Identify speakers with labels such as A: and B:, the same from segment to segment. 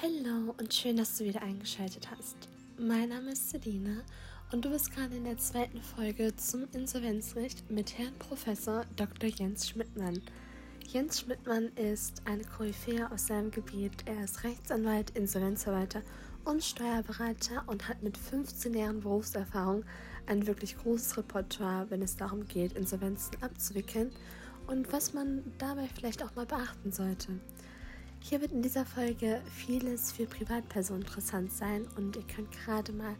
A: Hallo und schön, dass du wieder eingeschaltet hast. Mein Name ist Selina und du bist gerade in der zweiten Folge zum Insolvenzrecht mit Herrn Professor Dr. Jens Schmidtmann. Jens Schmidtmann ist eine Koryphäe aus seinem Gebiet. Er ist Rechtsanwalt, Insolvenzverwalter und Steuerberater und hat mit 15 Jahren Berufserfahrung ein wirklich großes Repertoire, wenn es darum geht, Insolvenzen abzuwickeln und was man dabei vielleicht auch mal beachten sollte. Hier wird in dieser Folge vieles für Privatpersonen interessant sein und ihr könnt gerade mal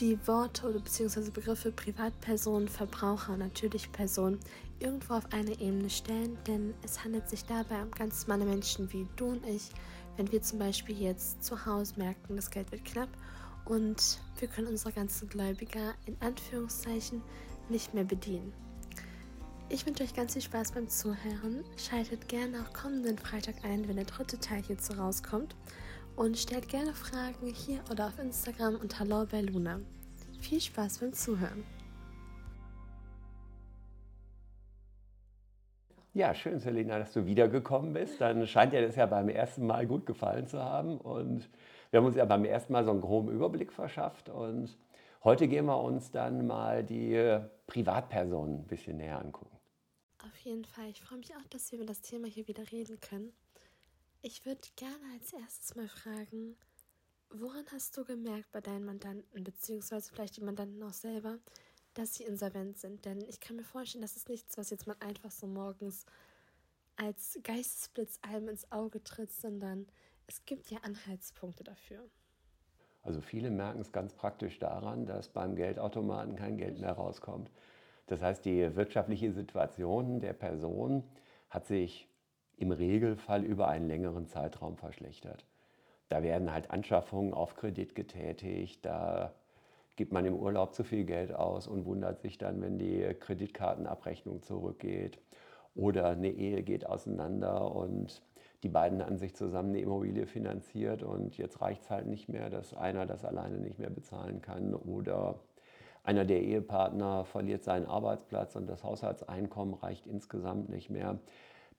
A: die Worte oder beziehungsweise Begriffe Privatperson, Verbraucher und natürliche Person irgendwo auf eine Ebene stellen, denn es handelt sich dabei um ganz normale Menschen wie du und ich, wenn wir zum Beispiel jetzt zu Hause merken, das Geld wird knapp und wir können unsere ganzen Gläubiger in Anführungszeichen nicht mehr bedienen. Ich wünsche euch ganz viel Spaß beim Zuhören. Schaltet gerne auch kommenden Freitag ein, wenn der dritte Teil hierzu rauskommt. Und stellt gerne Fragen hier oder auf Instagram unter Hallo bei Luna. Viel Spaß beim Zuhören.
B: Ja, schön, Selina, dass du wiedergekommen bist. Dann scheint dir das ja beim ersten Mal gut gefallen zu haben. Und wir haben uns ja beim ersten Mal so einen groben Überblick verschafft. Und heute gehen wir uns dann mal die Privatpersonen ein bisschen näher angucken.
A: Auf jeden Fall. Ich freue mich auch, dass wir über das Thema hier wieder reden können. Ich würde gerne als erstes mal fragen, woran hast du gemerkt bei deinen Mandanten, beziehungsweise vielleicht die Mandanten auch selber, dass sie insolvent sind? Denn ich kann mir vorstellen, das ist nichts, was jetzt mal einfach so morgens als Geistesblitz einem ins Auge tritt, sondern es gibt ja Anhaltspunkte dafür.
B: Also viele merken es ganz praktisch daran, dass beim Geldautomaten kein Geld mehr rauskommt. Das heißt, die wirtschaftliche Situation der Person hat sich im Regelfall über einen längeren Zeitraum verschlechtert. Da werden halt Anschaffungen auf Kredit getätigt, da gibt man im Urlaub zu viel Geld aus und wundert sich dann, wenn die Kreditkartenabrechnung zurückgeht. Oder eine Ehe geht auseinander und die beiden an sich zusammen eine Immobilie finanziert und jetzt reicht es halt nicht mehr, dass einer das alleine nicht mehr bezahlen kann. Oder einer der Ehepartner verliert seinen Arbeitsplatz und das Haushaltseinkommen reicht insgesamt nicht mehr.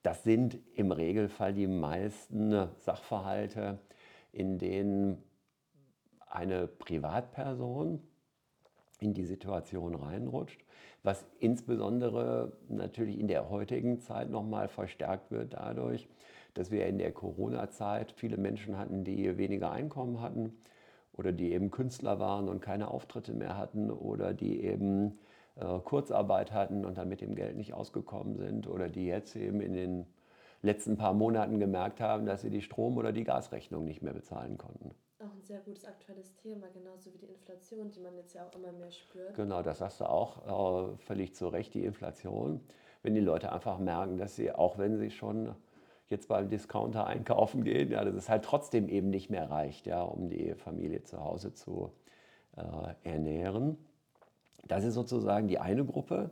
B: Das sind im Regelfall die meisten Sachverhalte, in denen eine Privatperson in die Situation reinrutscht, was insbesondere natürlich in der heutigen Zeit nochmal verstärkt wird dadurch, dass wir in der Corona-Zeit viele Menschen hatten, die weniger Einkommen hatten, oder die eben Künstler waren und keine Auftritte mehr hatten oder die eben äh, Kurzarbeit hatten und dann mit dem Geld nicht ausgekommen sind oder die jetzt eben in den letzten paar Monaten gemerkt haben, dass sie die Strom- oder die Gasrechnung nicht mehr bezahlen konnten.
A: Auch ein sehr gutes aktuelles Thema, genauso wie die Inflation, die man jetzt ja auch immer mehr spürt.
B: Genau, das sagst du auch äh, völlig zu Recht, die Inflation. Wenn die Leute einfach merken, dass sie, auch wenn sie schon jetzt beim Discounter einkaufen gehen, ja, dass es halt trotzdem eben nicht mehr reicht, ja, um die Familie zu Hause zu äh, ernähren. Das ist sozusagen die eine Gruppe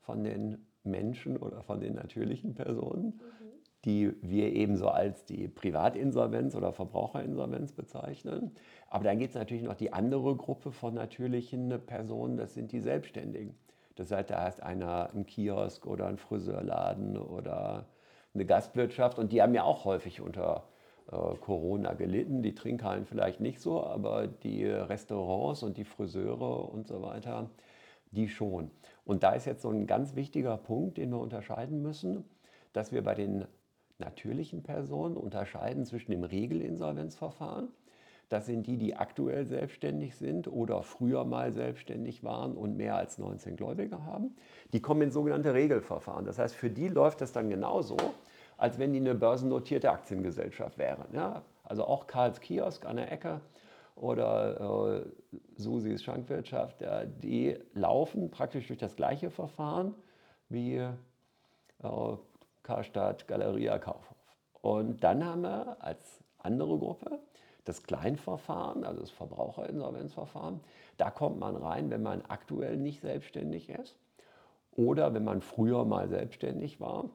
B: von den Menschen oder von den natürlichen Personen, mhm. die wir ebenso als die Privatinsolvenz oder Verbraucherinsolvenz bezeichnen. Aber dann gibt es natürlich noch die andere Gruppe von natürlichen Personen, das sind die Selbstständigen. Das heißt, da heißt einer ein Kiosk oder ein Friseurladen oder eine Gastwirtschaft und die haben ja auch häufig unter äh, Corona gelitten. Die Trinkhallen vielleicht nicht so, aber die Restaurants und die Friseure und so weiter, die schon. Und da ist jetzt so ein ganz wichtiger Punkt, den wir unterscheiden müssen, dass wir bei den natürlichen Personen unterscheiden zwischen dem Regelinsolvenzverfahren. Das sind die, die aktuell selbstständig sind oder früher mal selbstständig waren und mehr als 19 Gläubige haben. Die kommen in sogenannte Regelverfahren. Das heißt, für die läuft das dann genauso, als wenn die eine börsennotierte Aktiengesellschaft wären. Ja? Also auch Karls Kiosk an der Ecke oder äh, Susis Schankwirtschaft, ja, die laufen praktisch durch das gleiche Verfahren wie äh, Karstadt Galeria Kaufhof. Und dann haben wir als andere Gruppe das Kleinverfahren, also das Verbraucherinsolvenzverfahren. Da kommt man rein, wenn man aktuell nicht selbstständig ist oder wenn man früher mal selbstständig war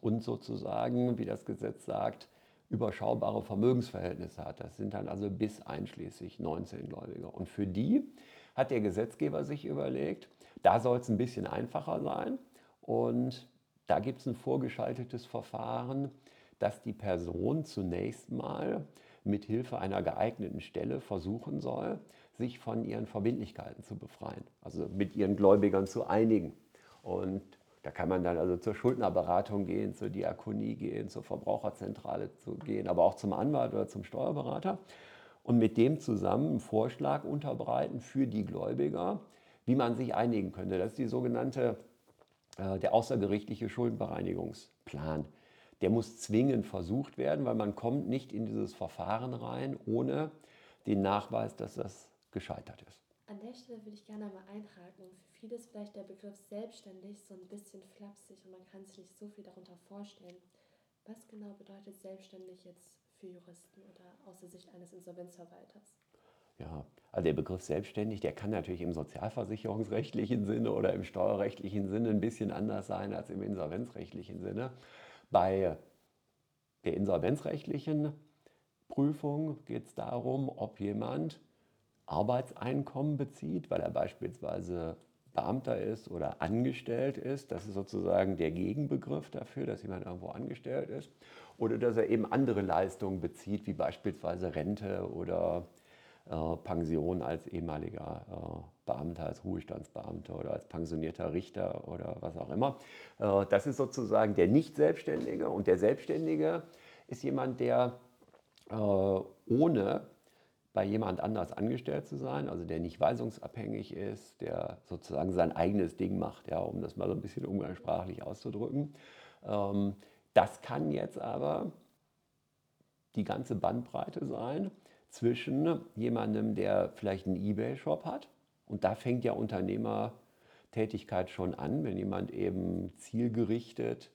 B: und sozusagen, wie das Gesetz sagt, überschaubare Vermögensverhältnisse hat. Das sind dann also bis einschließlich 19 Gläubige. Und für die hat der Gesetzgeber sich überlegt, da soll es ein bisschen einfacher sein. Und da gibt es ein vorgeschaltetes Verfahren, dass die Person zunächst mal mit Hilfe einer geeigneten Stelle versuchen soll, sich von ihren Verbindlichkeiten zu befreien, also mit ihren Gläubigern zu einigen. Und da kann man dann also zur Schuldnerberatung gehen, zur Diakonie gehen, zur Verbraucherzentrale zu gehen, aber auch zum Anwalt oder zum Steuerberater und mit dem zusammen einen Vorschlag unterbreiten für die Gläubiger, wie man sich einigen könnte. Das ist die sogenannte, äh, der außergerichtliche Schuldenbereinigungsplan. Der muss zwingend versucht werden, weil man kommt nicht in dieses Verfahren rein ohne den Nachweis, dass das gescheitert ist.
A: An der Stelle würde ich gerne mal einhaken. Für viele ist vielleicht der Begriff selbstständig so ein bisschen flapsig und man kann sich nicht so viel darunter vorstellen. Was genau bedeutet selbstständig jetzt für Juristen oder aus der Sicht eines Insolvenzverwalters?
B: Ja, also der Begriff selbstständig, der kann natürlich im sozialversicherungsrechtlichen Sinne oder im steuerrechtlichen Sinne ein bisschen anders sein als im insolvenzrechtlichen Sinne. Bei der insolvenzrechtlichen Prüfung geht es darum, ob jemand Arbeitseinkommen bezieht, weil er beispielsweise Beamter ist oder angestellt ist. Das ist sozusagen der Gegenbegriff dafür, dass jemand irgendwo angestellt ist. Oder dass er eben andere Leistungen bezieht, wie beispielsweise Rente oder äh, Pension als ehemaliger äh, Beamter, als Ruhestandsbeamter oder als pensionierter Richter oder was auch immer. Äh, das ist sozusagen der Nicht-Selbstständige. Und der Selbstständige ist jemand, der äh, ohne bei jemand anders angestellt zu sein, also der nicht weisungsabhängig ist, der sozusagen sein eigenes Ding macht, ja, um das mal so ein bisschen umgangssprachlich auszudrücken. Ähm, das kann jetzt aber die ganze Bandbreite sein zwischen jemandem, der vielleicht einen eBay-Shop hat, und da fängt ja Unternehmertätigkeit schon an, wenn jemand eben zielgerichtet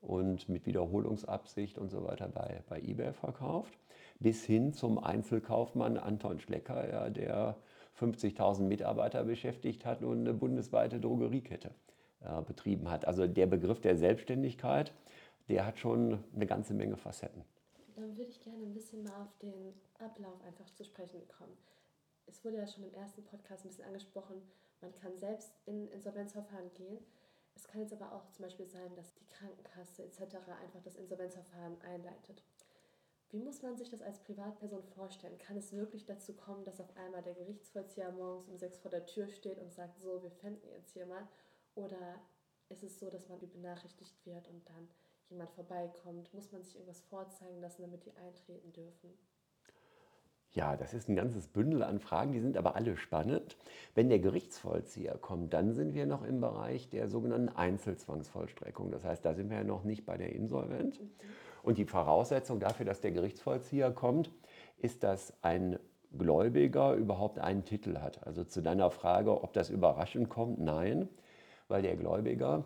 B: und mit Wiederholungsabsicht und so weiter bei, bei eBay verkauft bis hin zum Einzelkaufmann Anton Schlecker, ja, der 50.000 Mitarbeiter beschäftigt hat und eine bundesweite Drogeriekette äh, betrieben hat. Also der Begriff der Selbstständigkeit, der hat schon eine ganze Menge Facetten.
A: Dann würde ich gerne ein bisschen mal auf den Ablauf einfach zu sprechen kommen. Es wurde ja schon im ersten Podcast ein bisschen angesprochen, man kann selbst in Insolvenzverfahren gehen. Es kann jetzt aber auch zum Beispiel sein, dass die Krankenkasse etc. einfach das Insolvenzverfahren einleitet. Wie muss man sich das als Privatperson vorstellen? Kann es wirklich dazu kommen, dass auf einmal der Gerichtsvollzieher morgens um sechs vor der Tür steht und sagt, so, wir fänden jetzt hier mal? Oder ist es so, dass man benachrichtigt wird und dann jemand vorbeikommt? Muss man sich irgendwas vorzeigen lassen, damit die eintreten dürfen?
B: Ja, das ist ein ganzes Bündel an Fragen, die sind aber alle spannend. Wenn der Gerichtsvollzieher kommt, dann sind wir noch im Bereich der sogenannten Einzelzwangsvollstreckung. Das heißt, da sind wir ja noch nicht bei der Insolvenz. Mhm. Und die Voraussetzung dafür, dass der Gerichtsvollzieher kommt, ist, dass ein Gläubiger überhaupt einen Titel hat. Also zu deiner Frage, ob das überraschend kommt, nein, weil der Gläubiger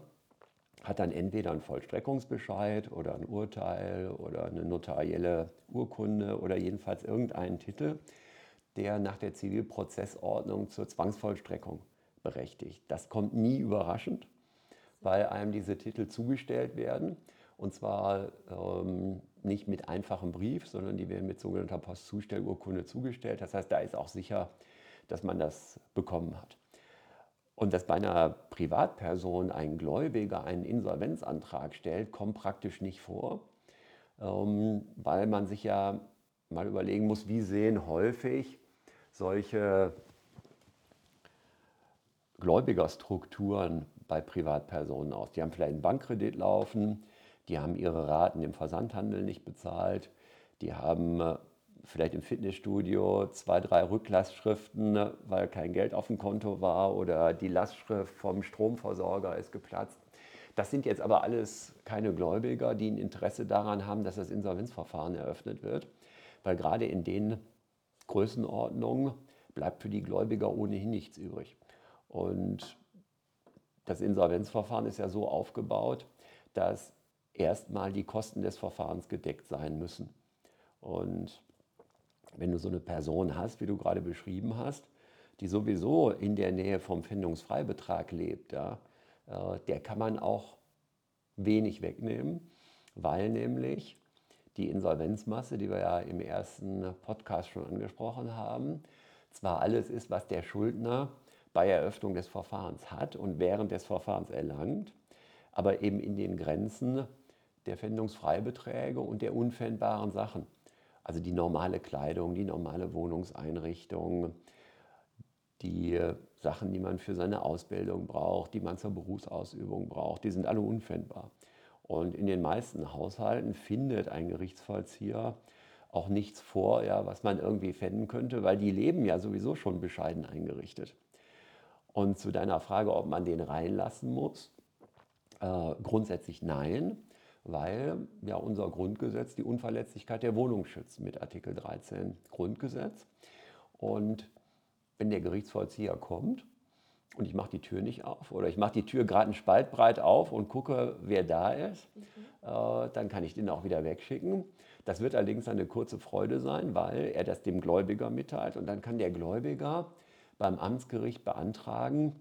B: hat dann entweder einen Vollstreckungsbescheid oder ein Urteil oder eine notarielle Urkunde oder jedenfalls irgendeinen Titel, der nach der Zivilprozessordnung zur Zwangsvollstreckung berechtigt. Das kommt nie überraschend, weil einem diese Titel zugestellt werden. Und zwar ähm, nicht mit einfachem Brief, sondern die werden mit sogenannter Postzustellurkunde zugestellt. Das heißt, da ist auch sicher, dass man das bekommen hat. Und dass bei einer Privatperson ein Gläubiger einen Insolvenzantrag stellt, kommt praktisch nicht vor, ähm, weil man sich ja mal überlegen muss, wie sehen häufig solche Gläubigerstrukturen bei Privatpersonen aus. Die haben vielleicht einen Bankkredit laufen, die haben ihre Raten im Versandhandel nicht bezahlt, die haben äh, vielleicht im Fitnessstudio zwei, drei Rücklastschriften, ne, weil kein Geld auf dem Konto war oder die Lastschrift vom Stromversorger ist geplatzt. Das sind jetzt aber alles keine Gläubiger, die ein Interesse daran haben, dass das Insolvenzverfahren eröffnet wird, weil gerade in den Größenordnungen bleibt für die Gläubiger ohnehin nichts übrig. Und das Insolvenzverfahren ist ja so aufgebaut, dass erstmal die Kosten des Verfahrens gedeckt sein müssen. Und wenn du so eine Person hast, wie du gerade beschrieben hast, die sowieso in der Nähe vom Pfändungsfreibetrag lebt, ja, äh, der kann man auch wenig wegnehmen, weil nämlich die Insolvenzmasse, die wir ja im ersten Podcast schon angesprochen haben, zwar alles ist, was der Schuldner bei Eröffnung des Verfahrens hat und während des Verfahrens erlangt, aber eben in den Grenzen der Pfändungsfreibeträge und der unpfändbaren Sachen. Also die normale Kleidung, die normale Wohnungseinrichtung, die Sachen, die man für seine Ausbildung braucht, die man zur Berufsausübung braucht, die sind alle unfändbar. Und in den meisten Haushalten findet ein Gerichtsvollzieher auch nichts vor, ja, was man irgendwie fänden könnte, weil die leben ja sowieso schon bescheiden eingerichtet. Und zu deiner Frage, ob man den reinlassen muss, äh, grundsätzlich nein, weil ja unser Grundgesetz die Unverletzlichkeit der Wohnung schützt mit Artikel 13 Grundgesetz. Und wenn der Gerichtsvollzieher kommt und ich mache die Tür nicht auf oder ich mache die Tür gerade einen Spalt breit auf und gucke, wer da ist, mhm. äh, dann kann ich den auch wieder wegschicken. Das wird allerdings eine kurze Freude sein, weil er das dem Gläubiger mitteilt und dann kann der Gläubiger beim Amtsgericht beantragen,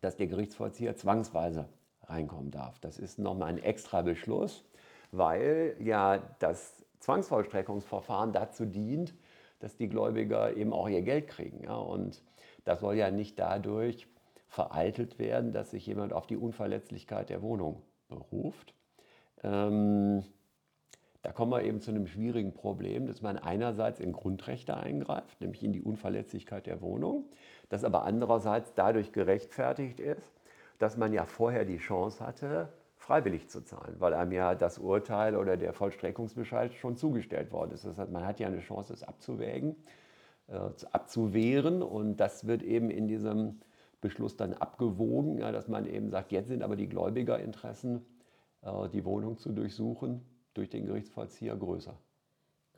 B: dass der Gerichtsvollzieher zwangsweise reinkommen darf. Das ist nochmal ein extra Beschluss, weil ja das Zwangsvollstreckungsverfahren dazu dient, dass die Gläubiger eben auch ihr Geld kriegen. Ja? Und das soll ja nicht dadurch vereitelt werden, dass sich jemand auf die Unverletzlichkeit der Wohnung beruft. Ähm, da kommen wir eben zu einem schwierigen Problem, dass man einerseits in Grundrechte eingreift, nämlich in die Unverletzlichkeit der Wohnung, das aber andererseits dadurch gerechtfertigt ist, dass man ja vorher die Chance hatte, freiwillig zu zahlen, weil einem ja das Urteil oder der Vollstreckungsbescheid schon zugestellt worden ist. Das heißt, man hat ja eine Chance, es abzuwägen, äh, abzuwehren und das wird eben in diesem Beschluss dann abgewogen, ja, dass man eben sagt, jetzt sind aber die Gläubigerinteressen, äh, die Wohnung zu durchsuchen, durch den Gerichtsvollzieher größer.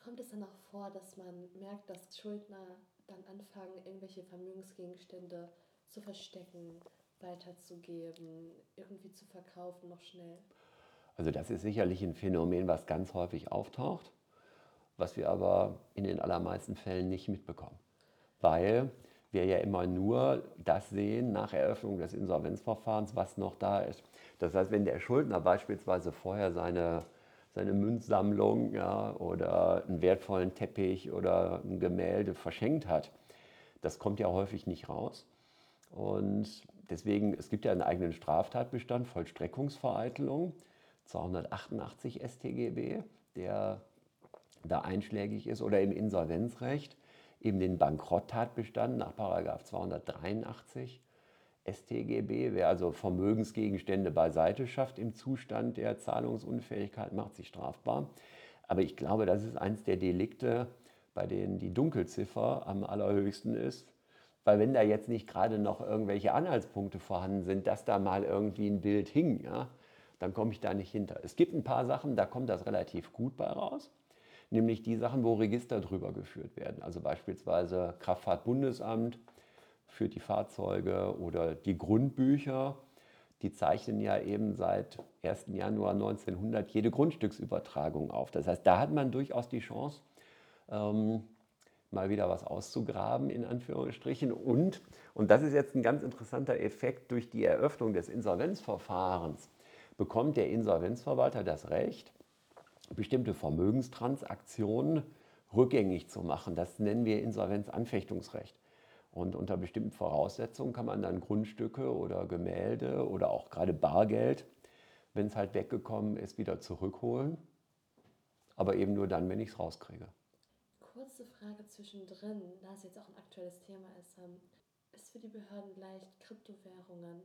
A: Kommt es dann auch vor, dass man merkt, dass Schuldner dann anfangen, irgendwelche Vermögensgegenstände zu verstecken, weiterzugeben, irgendwie zu verkaufen, noch schnell?
B: Also das ist sicherlich ein Phänomen, was ganz häufig auftaucht, was wir aber in den allermeisten Fällen nicht mitbekommen, weil wir ja immer nur das sehen nach Eröffnung des Insolvenzverfahrens, was noch da ist. Das heißt, wenn der Schuldner beispielsweise vorher seine seine Münzsammlung ja, oder einen wertvollen Teppich oder ein Gemälde verschenkt hat. Das kommt ja häufig nicht raus. Und deswegen, es gibt ja einen eigenen Straftatbestand, Vollstreckungsvereitelung, 288 StGB, der da einschlägig ist, oder im Insolvenzrecht eben den Bankrottatbestand nach 283 StGB, wer also Vermögensgegenstände beiseite schafft im Zustand der Zahlungsunfähigkeit, macht sich strafbar. Aber ich glaube, das ist eines der Delikte, bei denen die Dunkelziffer am allerhöchsten ist. Weil wenn da jetzt nicht gerade noch irgendwelche Anhaltspunkte vorhanden sind, dass da mal irgendwie ein Bild hing, ja, dann komme ich da nicht hinter. Es gibt ein paar Sachen, da kommt das relativ gut bei raus. Nämlich die Sachen, wo Register drüber geführt werden. Also beispielsweise Kraftfahrtbundesamt, für die Fahrzeuge oder die Grundbücher, die zeichnen ja eben seit 1. Januar 1900 jede Grundstücksübertragung auf. Das heißt, da hat man durchaus die Chance, ähm, mal wieder was auszugraben, in Anführungsstrichen. Und, und das ist jetzt ein ganz interessanter Effekt, durch die Eröffnung des Insolvenzverfahrens bekommt der Insolvenzverwalter das Recht, bestimmte Vermögenstransaktionen rückgängig zu machen. Das nennen wir Insolvenzanfechtungsrecht. Und unter bestimmten Voraussetzungen kann man dann Grundstücke oder Gemälde oder auch gerade Bargeld, wenn es halt weggekommen ist, wieder zurückholen. Aber eben nur dann, wenn ich es rauskriege.
A: Kurze Frage zwischendrin, da es jetzt auch ein aktuelles Thema ist. Ähm, ist für die Behörden leicht, Kryptowährungen,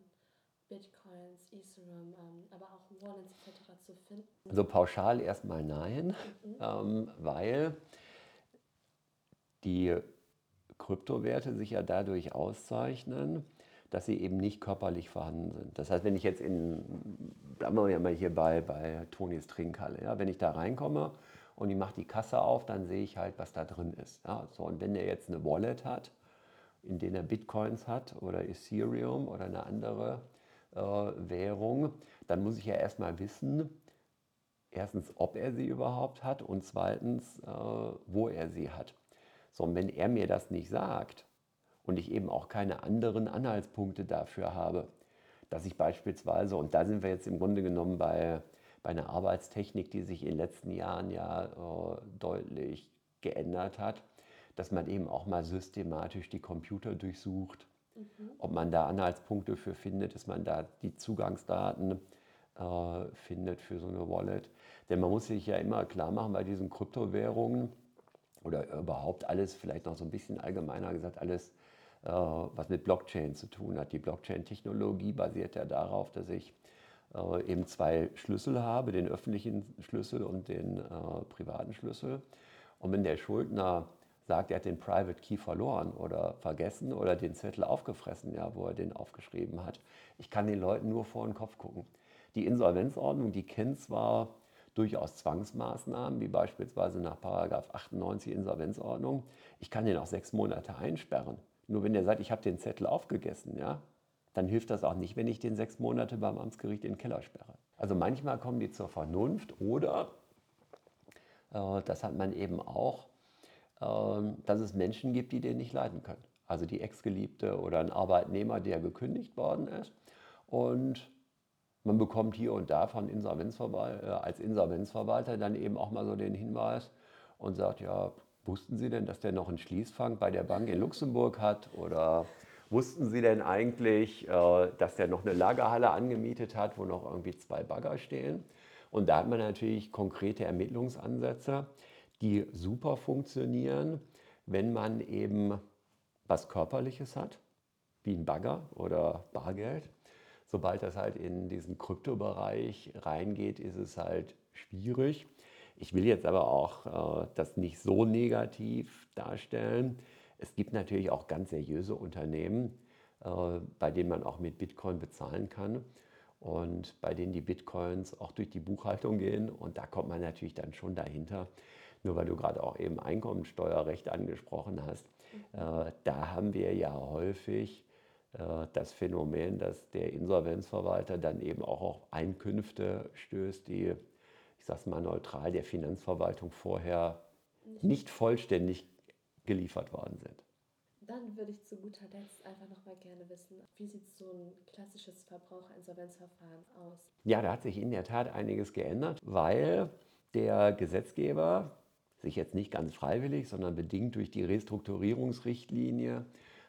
A: Bitcoins, Ethereum, ähm, aber auch Wallets etc. zu finden?
B: Also pauschal erstmal nein, mhm. ähm, weil die Kryptowerte sich ja dadurch auszeichnen, dass sie eben nicht körperlich vorhanden sind. Das heißt, wenn ich jetzt in, bleiben wir ja mal hier bei, bei Tonis Trinkhalle, ja, wenn ich da reinkomme und ich mache die Kasse auf, dann sehe ich halt, was da drin ist. Ja, so, und wenn der jetzt eine Wallet hat, in der er Bitcoins hat oder Ethereum oder eine andere äh, Währung, dann muss ich ja erstmal wissen, erstens, ob er sie überhaupt hat und zweitens, äh, wo er sie hat. So, und wenn er mir das nicht sagt und ich eben auch keine anderen Anhaltspunkte dafür habe, dass ich beispielsweise, und da sind wir jetzt im Grunde genommen bei, bei einer Arbeitstechnik, die sich in den letzten Jahren ja äh, deutlich geändert hat, dass man eben auch mal systematisch die Computer durchsucht, mhm. ob man da Anhaltspunkte für findet, dass man da die Zugangsdaten äh, findet für so eine Wallet. Denn man muss sich ja immer klar machen bei diesen Kryptowährungen, oder überhaupt alles, vielleicht noch so ein bisschen allgemeiner gesagt, alles, äh, was mit Blockchain zu tun hat. Die Blockchain-Technologie basiert ja darauf, dass ich äh, eben zwei Schlüssel habe, den öffentlichen Schlüssel und den äh, privaten Schlüssel. Und wenn der Schuldner sagt, er hat den Private Key verloren oder vergessen oder den Zettel aufgefressen, ja, wo er den aufgeschrieben hat, ich kann den Leuten nur vor den Kopf gucken. Die Insolvenzordnung, die kennt zwar durchaus Zwangsmaßnahmen, wie beispielsweise nach 98 Insolvenzordnung. Ich kann den auch sechs Monate einsperren. Nur wenn der sagt, ich habe den Zettel aufgegessen, ja, dann hilft das auch nicht, wenn ich den sechs Monate beim Amtsgericht in den Keller sperre. Also manchmal kommen die zur Vernunft oder, äh, das hat man eben auch, äh, dass es Menschen gibt, die den nicht leiden können. Also die Ex-Geliebte oder ein Arbeitnehmer, der gekündigt worden ist und man bekommt hier und da von Insolvenzverwalter, äh, als Insolvenzverwalter dann eben auch mal so den Hinweis und sagt, ja, wussten Sie denn, dass der noch einen Schließfang bei der Bank in Luxemburg hat? Oder wussten Sie denn eigentlich, äh, dass der noch eine Lagerhalle angemietet hat, wo noch irgendwie zwei Bagger stehen? Und da hat man natürlich konkrete Ermittlungsansätze, die super funktionieren, wenn man eben was Körperliches hat, wie ein Bagger oder Bargeld Sobald das halt in diesen Kryptobereich reingeht, ist es halt schwierig. Ich will jetzt aber auch äh, das nicht so negativ darstellen. Es gibt natürlich auch ganz seriöse Unternehmen, äh, bei denen man auch mit Bitcoin bezahlen kann und bei denen die Bitcoins auch durch die Buchhaltung gehen. Und da kommt man natürlich dann schon dahinter. Nur weil du gerade auch eben Einkommensteuerrecht angesprochen hast, äh, da haben wir ja häufig äh, das Phänomen, dass der Insolvenzverwalter dann eben auch auf Einkünfte stößt, die, ich sage es mal neutral, der Finanzverwaltung vorher nicht vollständig geliefert worden sind.
A: Dann würde ich zu guter Letzt einfach noch mal gerne wissen, wie sieht so ein klassisches Verbraucherinsolvenzverfahren aus?
B: Ja, da hat sich in der Tat einiges geändert, weil der Gesetzgeber sich jetzt nicht ganz freiwillig, sondern bedingt durch die Restrukturierungsrichtlinie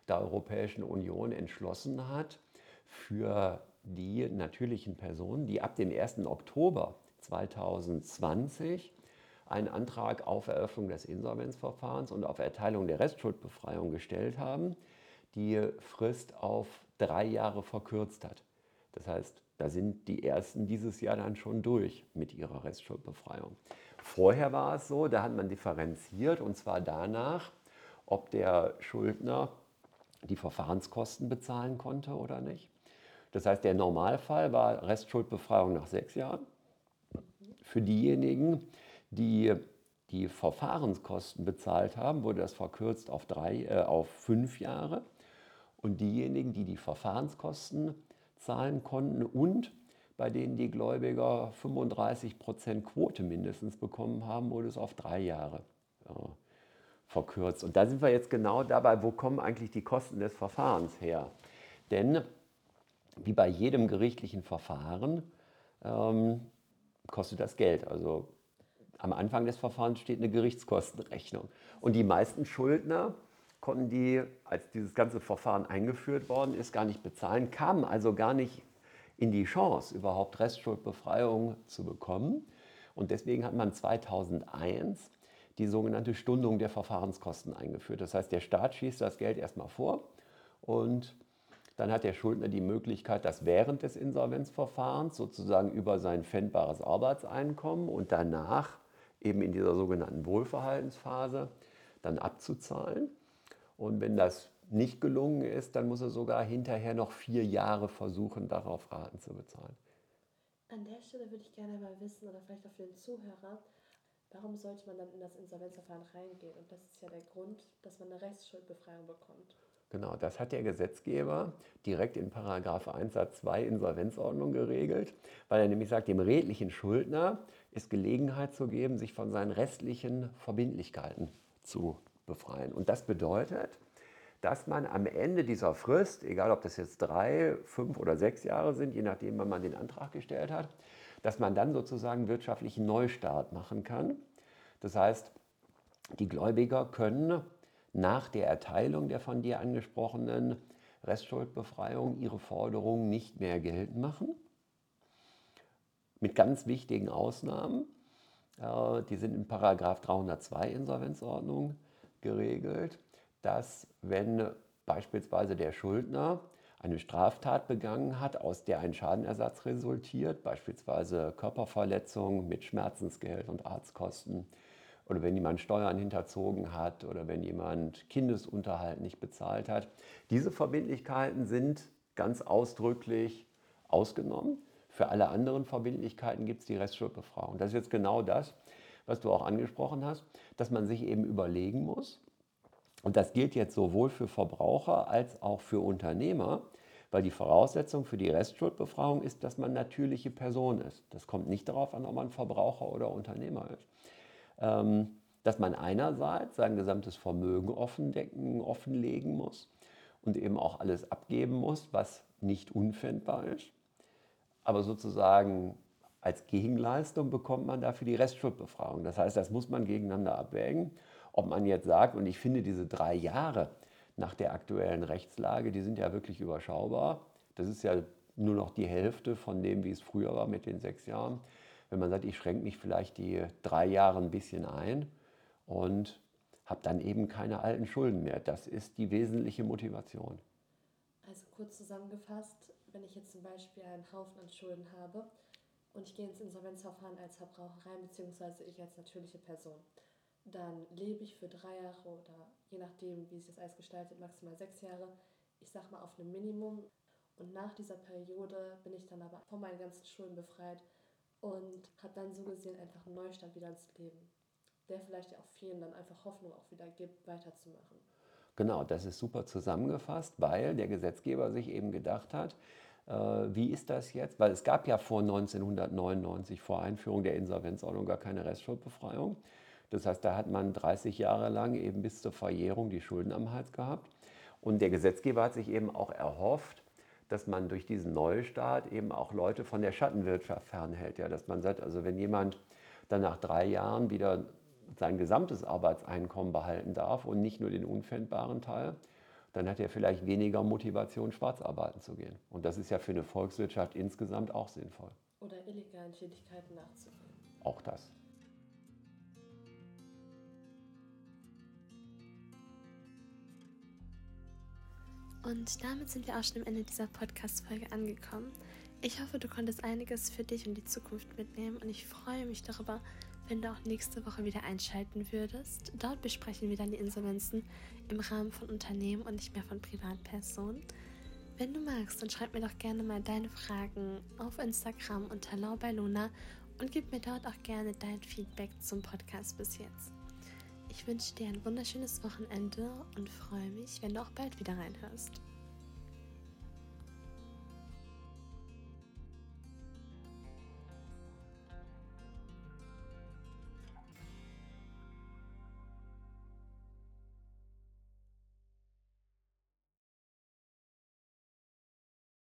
B: der Europäischen Union entschlossen hat, für die natürlichen Personen, die ab dem 1. Oktober 2020 einen Antrag auf Eröffnung des Insolvenzverfahrens und auf Erteilung der Restschuldbefreiung gestellt haben, die Frist auf drei Jahre verkürzt hat. Das heißt, da sind die ersten dieses Jahr dann schon durch mit ihrer Restschuldbefreiung. Vorher war es so, da hat man differenziert und zwar danach, ob der Schuldner die Verfahrenskosten bezahlen konnte oder nicht. Das heißt, der Normalfall war Restschuldbefreiung nach sechs Jahren. Für diejenigen, die die Verfahrenskosten bezahlt haben, wurde das verkürzt auf, drei, äh, auf fünf Jahre. Und diejenigen, die die Verfahrenskosten zahlen konnten und bei denen die Gläubiger 35 Prozent Quote mindestens bekommen haben, wurde es auf drei Jahre äh, verkürzt. Und da sind wir jetzt genau dabei, wo kommen eigentlich die Kosten des Verfahrens her? Denn wie bei jedem gerichtlichen Verfahren ähm, kostet das Geld. Also am Anfang des Verfahrens steht eine Gerichtskostenrechnung. Und die meisten Schuldner konnten die, als dieses ganze Verfahren eingeführt worden ist, gar nicht bezahlen, kamen also gar nicht in die Chance, überhaupt Restschuldbefreiung zu bekommen. Und deswegen hat man 2001 die sogenannte Stundung der Verfahrenskosten eingeführt. Das heißt, der Staat schießt das Geld erstmal vor und dann hat der Schuldner die Möglichkeit, das während des Insolvenzverfahrens sozusagen über sein pfändbares Arbeitseinkommen und danach eben in dieser sogenannten Wohlverhaltensphase dann abzuzahlen. Und wenn das nicht gelungen ist, dann muss er sogar hinterher noch vier Jahre versuchen, darauf Raten zu bezahlen.
A: An der Stelle würde ich gerne mal wissen, oder vielleicht auch für den Zuhörer, Warum sollte man dann in das Insolvenzverfahren reingehen? Und das ist ja der Grund, dass man eine Rechtsschuldbefreiung bekommt.
B: Genau, das hat der Gesetzgeber direkt in Paragraph 1 Satz 2 Insolvenzordnung geregelt, weil er nämlich sagt, dem redlichen Schuldner ist Gelegenheit zu geben, sich von seinen restlichen Verbindlichkeiten zu befreien. Und das bedeutet, dass man am Ende dieser Frist, egal ob das jetzt drei, fünf oder sechs Jahre sind, je nachdem, wann man den Antrag gestellt hat, dass man dann sozusagen wirtschaftlichen Neustart machen kann. Das heißt, die Gläubiger können nach der Erteilung der von dir angesprochenen Restschuldbefreiung ihre Forderungen nicht mehr geltend machen. Mit ganz wichtigen Ausnahmen. äh, die sind in Paragraph 302 Insolvenzordnung geregelt, dass wenn beispielsweise der Schuldner eine Straftat begangen hat, aus der ein Schadenersatz resultiert, beispielsweise Körperverletzung mit Schmerzensgeld und Arztkosten, oder wenn jemand Steuern hinterzogen hat oder wenn jemand Kindesunterhalt nicht bezahlt hat. Diese Verbindlichkeiten sind ganz ausdrücklich ausgenommen. Für alle anderen Verbindlichkeiten gibt es die Restschuldbefragung. Das ist jetzt genau das, was du auch angesprochen hast, dass man sich eben überlegen muss, und das gilt jetzt sowohl für Verbraucher als auch für Unternehmer, weil die Voraussetzung für die Restschuldbefragung ist, dass man natürliche Person ist. Das kommt nicht darauf an, ob man Verbraucher oder Unternehmer ist. Ähm, dass man einerseits sein gesamtes Vermögen offendecken, offenlegen muss und eben auch alles abgeben muss, was nicht unfändbar ist. Aber sozusagen als Gegenleistung bekommt man dafür die Restschuldbefragung. Das heißt, das muss man gegeneinander abwägen. Ob man jetzt sagt, und ich finde diese drei Jahre nach der aktuellen Rechtslage, die sind ja wirklich überschaubar. Das ist ja nur noch die Hälfte von dem, wie es früher war mit den sechs Jahren. Wenn man sagt, ich schränke mich vielleicht die drei Jahre ein bisschen ein und habe dann eben keine alten Schulden mehr. Das ist die wesentliche Motivation.
A: Also kurz zusammengefasst, wenn ich jetzt zum Beispiel einen Haufen an Schulden habe und ich gehe ins Insolvenzverfahren als Verbraucher rein, beziehungsweise ich als natürliche Person dann lebe ich für drei Jahre oder je nachdem, wie sich das alles gestaltet, maximal sechs Jahre, ich sag mal auf einem Minimum. Und nach dieser Periode bin ich dann aber von meinen ganzen Schulden befreit und habe dann so gesehen einfach einen Neustart wieder ins Leben, der vielleicht auch vielen dann einfach Hoffnung auch wieder gibt, weiterzumachen.
B: Genau, das ist super zusammengefasst, weil der Gesetzgeber sich eben gedacht hat, äh, wie ist das jetzt? Weil es gab ja vor 1999, vor Einführung der Insolvenzordnung, gar keine Restschuldbefreiung. Das heißt, da hat man 30 Jahre lang eben bis zur Verjährung die Schulden am Hals gehabt. Und der Gesetzgeber hat sich eben auch erhofft, dass man durch diesen Neustart eben auch Leute von der Schattenwirtschaft fernhält. Ja, dass man sagt, also wenn jemand dann nach drei Jahren wieder sein gesamtes Arbeitseinkommen behalten darf und nicht nur den unfändbaren Teil, dann hat er vielleicht weniger Motivation, schwarz arbeiten zu gehen. Und das ist ja für eine Volkswirtschaft insgesamt auch sinnvoll.
A: Oder illegalen Tätigkeiten nachzugehen.
B: Auch das.
A: Und damit sind wir auch schon am Ende dieser Podcast-Folge angekommen. Ich hoffe, du konntest einiges für dich und die Zukunft mitnehmen und ich freue mich darüber, wenn du auch nächste Woche wieder einschalten würdest. Dort besprechen wir dann die Insolvenzen im Rahmen von Unternehmen und nicht mehr von Privatpersonen. Wenn du magst, dann schreib mir doch gerne mal deine Fragen auf Instagram unter Luna und gib mir dort auch gerne dein Feedback zum Podcast bis jetzt. Ich wünsche dir ein wunderschönes Wochenende und freue mich, wenn du auch bald wieder reinhörst.